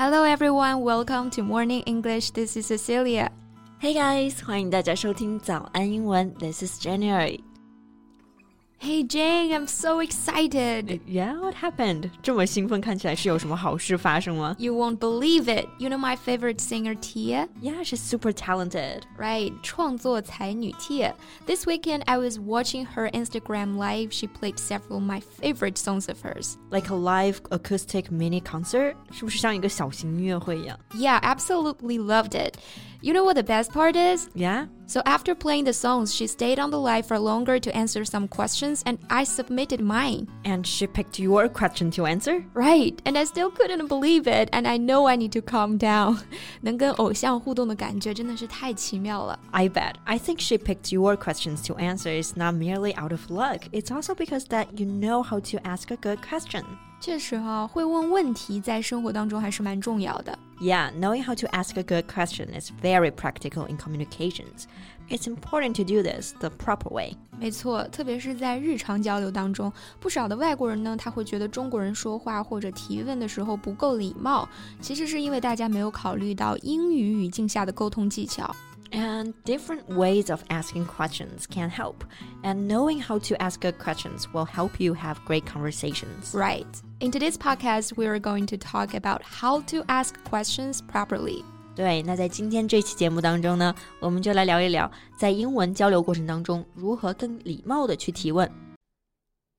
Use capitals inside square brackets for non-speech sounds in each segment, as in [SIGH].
Hello everyone, welcome to Morning English. This is Cecilia. Hey guys，欢迎大家收听早安英文。This is January. Hey Jane, I'm so excited. Yeah, what happened? 这么兴奋，看起来是有什么好事发生吗 You won't believe it. You know my favorite singer Tia? Yeah, she's super talented. Right, 创作才女 Tia. This weekend I was watching her Instagram live. She played several of my favorite songs of hers. Like a live acoustic mini concert，是不是像一个小型音乐会一样 Yeah, absolutely loved it. You know what the best part is? ？Yeah. So after playing the songs, she stayed on the live for longer to answer some questions and I submitted mine. And she picked your question to answer. Right, and I still couldn't believe it, and I know I need to calm down. [LAUGHS] 能跟偶像互动的感觉真的是太奇妙了。 I bet. I think she picked your questions to answer is not merely out of luck. It's also because that you know how to ask a good question. 确实哈、会问问题在生活当中还是蛮重要的。Yeah, knowing how to ask a good question is very practical in communications. It's important to do this the proper way. 没错，特别是在日常交流当中，不少的外国人呢，他会觉得中国人说话或者提问的时候不够礼貌，其实是因为大家没有考虑到英语语境下的沟通技巧。And different ways of asking questions can help. And knowing how to ask good questions will help you have great conversations. Right. In today's podcast, we are going to talk about how to ask questions properly. 对，那在今天这期节目当中呢，我们就来聊一聊，在英文交流过程当中，如何更礼貌的去提问。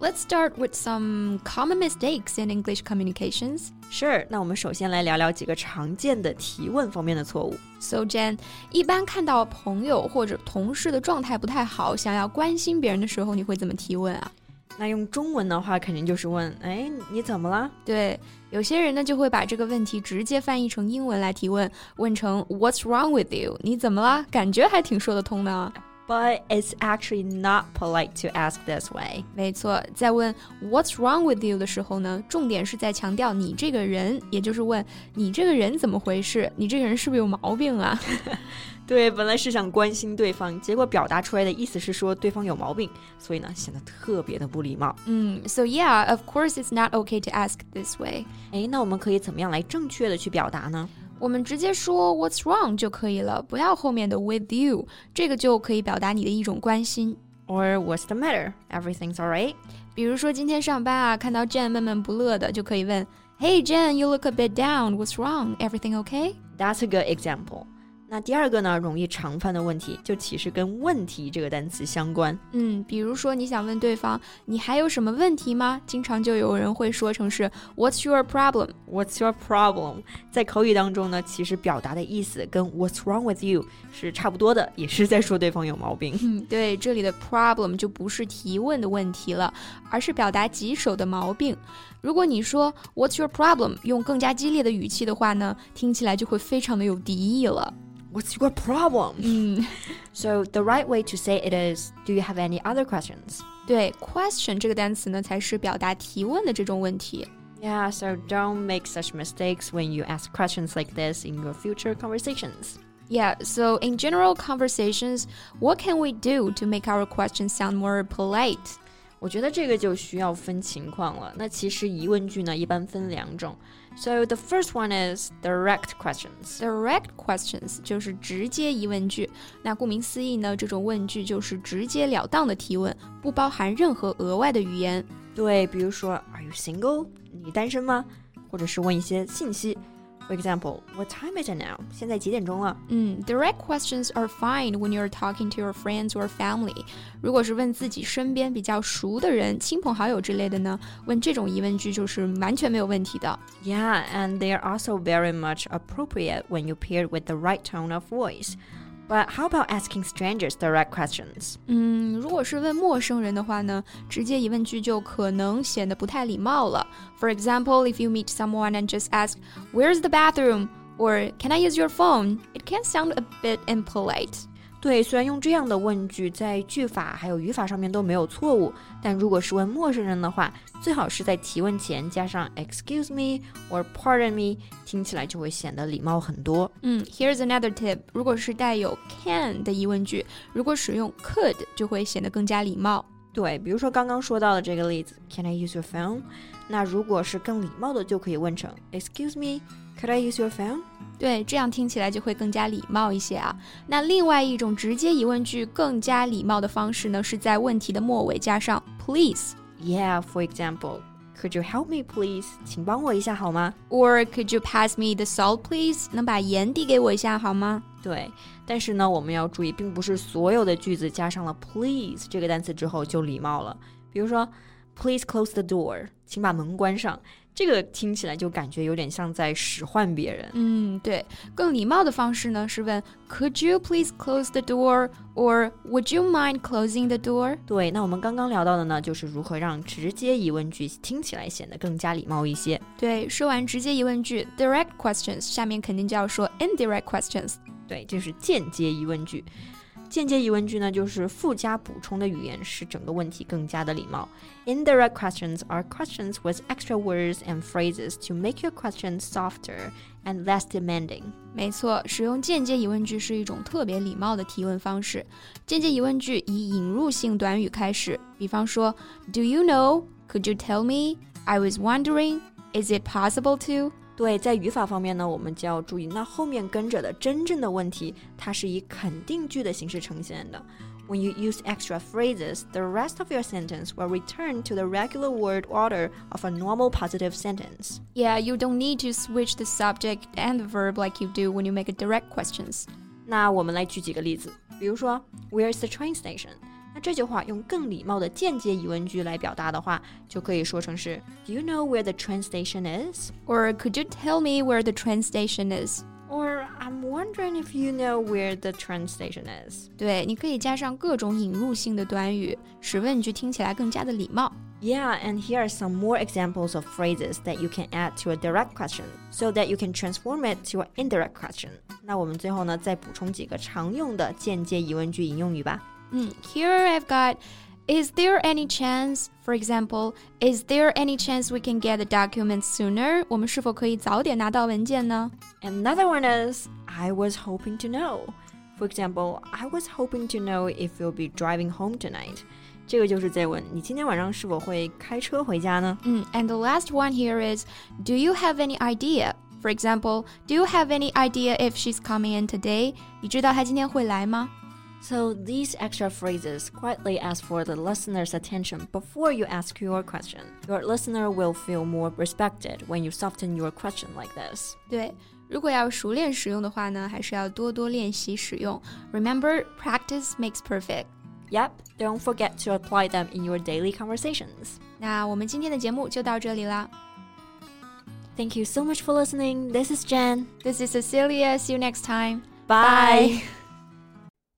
Let's start with some common mistakes in English communications. Sure，那我们首先来聊聊几个常见的提问方面的错误。 So Jen，一般看到朋友或者同事的状态不太好，想要关心别人的时候，你会怎么提问啊？那用中文的话，肯定就是问：哎，你怎么了？对，有些人呢就会把这个问题直接翻译成英文来提问，问成 What's wrong with you？你怎么了？感觉还挺说得通的啊。 But it's actually not polite to ask this way. 没错，在问 What's wrong with you 的时候呢，重点是在强调你这个人，也就是问你这个人怎么回事？你这个人是不是有毛病啊？[LAUGHS] 对，本来是想关心对方，结果表达出来的意思是说对方有毛病，所以呢显得特别的不礼貌。嗯，So yeah, of course it's not okay to ask this way. 哎，那我们可以怎么样来正确的去表达呢？我们直接说 What's wrong 就可以了，不要后面的 with you，这个就可以表达你的一种关心。 Or what's the matter? Everything's alright? 比如说今天上班啊，看到 Jen 闷闷不乐的，就可以问 Hey Jen, you look a bit down. What's wrong? Everything okay? That's a good example. 那第二个呢，容易常犯的问题，就其实跟“问题”这个单词相关。嗯，比如说你想问对方你还有什么问题吗？经常就有人会说成是 What's your problem？What's your problem？在口语当中呢，其实表达的意思跟 What's wrong with you 是差不多的，也是在说对方有毛病。嗯，对，这里的 problem 就不是提问的问题了，而是表达棘手的毛病。如果你说 What's your problem？用更加激烈的语气的话呢，听起来就会非常的有敌意了。What's your problem? 嗯， [LAUGHS] So the right way to say it is, Do you have any other questions? 对，question 这个单词呢，才是表达提问的这种问题。 Yeah, so don't make such mistakes when you ask questions like this in your future conversations. Yeah, so in general conversations, what can we do to make our questions sound more polite? 我觉得这个就需要分情况了。那其实疑问句呢，一般分两种。So the first one is direct questions. Direct questions 就是直接疑问句。那顾名思义呢，这种问句就是直截了当的提问，不包含任何额外的语言。对，比如说，Are you single？你单身吗？或者是问一些信息。For example, what time is it now? 现在几点钟了？嗯，direct questions are fine when you're talking to your friends or family。如果是问自己身边比较熟的人、亲朋好友之类的呢，问这种疑问句就是完全没有问题的。 Yeah, and they are also very much appropriate when you pair with the right tone of voice. But how about asking strangers direct questions? 嗯，如果是问陌生人的话呢，直接疑问句就可能显得不太礼貌了。For example, if you meet someone and just ask, "Where's the bathroom?" or "Can I use your phone?" It can sound a bit impolite. 对，虽然用这样的问句在句法还有语法上面都没有错误，但如果是问陌生人的话，最好是在提问前加上 excuse me or pardon me，听起来就会显得礼貌很多。嗯，Here's another tip，如果是带有 can 的疑问句，如果使用 could 就会显得更加礼貌。对，比如说刚刚说到的这个例子，Can I use your phone？那如果是更礼貌的，就可以问成 Excuse me，Could I use your phone？对，这样听起来就会更加礼貌一些啊。那另外一种直接疑问句更加礼貌的方式呢，是在问题的末尾加上 please。Yeah，for example。Could you help me, please？请帮我一下好吗？Or could you pass me the salt, please？能把盐递给我一下好吗？对，但是呢，我们要注意，并不是所有的句子加上了 please 这个单词之后就礼貌了。比如说，Please close the door，请把门关上。这个听起来就感觉有点像在使唤别人。嗯，对，更礼貌的方式呢是问 Could you please close the door or Would you mind closing the door？对，那我们刚刚聊到的呢，就是如何让直接疑问句听起来显得更加礼貌一些。对，说完直接疑问句 direct questions，下面肯定就要说 indirect questions。对，这是间接疑问句。间接疑问句呢，就是附加补充的语言，使整个问题更加的礼貌。Indirect questions are questions with extra words and phrases to make your question softer and less demanding。没错，使用间接疑问句是一种特别礼貌的提问方式。间接疑问句以引入性短语开始，比方说，Do you know? Could you tell me? I was wondering. Is it possible to? 对，在语法方面呢，我们就要注意，那后面跟着的真正的问题，它是以肯定句的形式呈现的。When you use extra phrases, the rest of your sentence will return to the regular word order of a normal positive sentence. Yeah, you don't need to switch the subject and the verb like you do when you make direct questions. 那我们来举几个例子，比如说，Where's the train station? 那这句话用更礼貌的间接疑问句来表达的话，就可以说成是 Do you know where the train station is? Or could you tell me where the train station is? Or I'm wondering if you know where the train station is. 对，你可以加上各种引入性的短语，使问句听起来更加的礼貌。Yeah, and here are some more examples of phrases that you can add to a direct question, so that you can transform it to an indirect question. 那我们最后呢，再补充几个常用的间接疑问句引用语吧。 Mm, here I've got is there any chance, for example, is there any chance we can get the documents sooner? 我们是否可以早点拿到文件呢? Another one is I was hoping to know. For example, I was hoping to know if you'll be driving home tonight. 这个就是在问你今天晚上是否会开车回家呢？嗯，and the last one here is Do you have any idea? For example, do you have any idea if she's coming in today? 你知道她今天会来吗 ？so these extra phrases quietly ask for the listener's attention before you ask your question. Your listener will feel more respected when you soften your question like this. 对，如果要熟练使用的话呢，还是要多多练习使用。Remember, practice makes perfect. Yep, don't forget to apply them in your daily conversations. 那我们今天的节目就到这里啦。Thank you so much for listening. This is Jen. This is Cecilia. See you next time. Bye.